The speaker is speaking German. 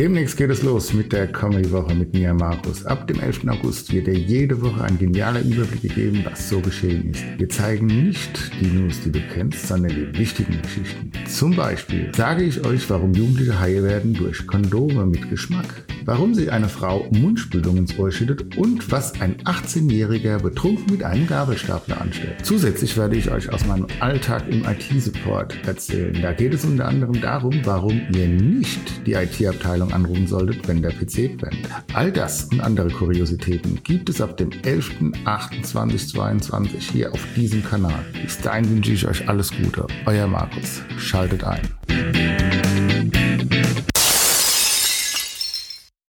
Demnächst geht es los mit der Comedy-Woche mit mir, Markus. Ab dem 11. August wird dir jede Woche ein genialer Überblick gegeben, was so geschehen ist. Wir zeigen nicht die News, die du kennst, sondern die wichtigen Geschichten. Zum Beispiel sage ich euch, warum Jugendliche Haie werden durch Kondome mit Geschmack, warum sich eine Frau Mundspülung ins Ohr schüttet und was ein 18-Jähriger betrunken mit einem Gabelstapler anstellt. Zusätzlich werde ich euch aus meinem Alltag im IT-Support erzählen. Da geht es unter anderem darum, warum ihr nicht die IT-Abteilung anrufen solltet, wenn der PC brennt. All das und andere Kuriositäten gibt es ab dem 11.08.2022 hier auf diesem Kanal. Bis dahin wünsche ich euch alles Gute. Euer Markus. Schaltet ein.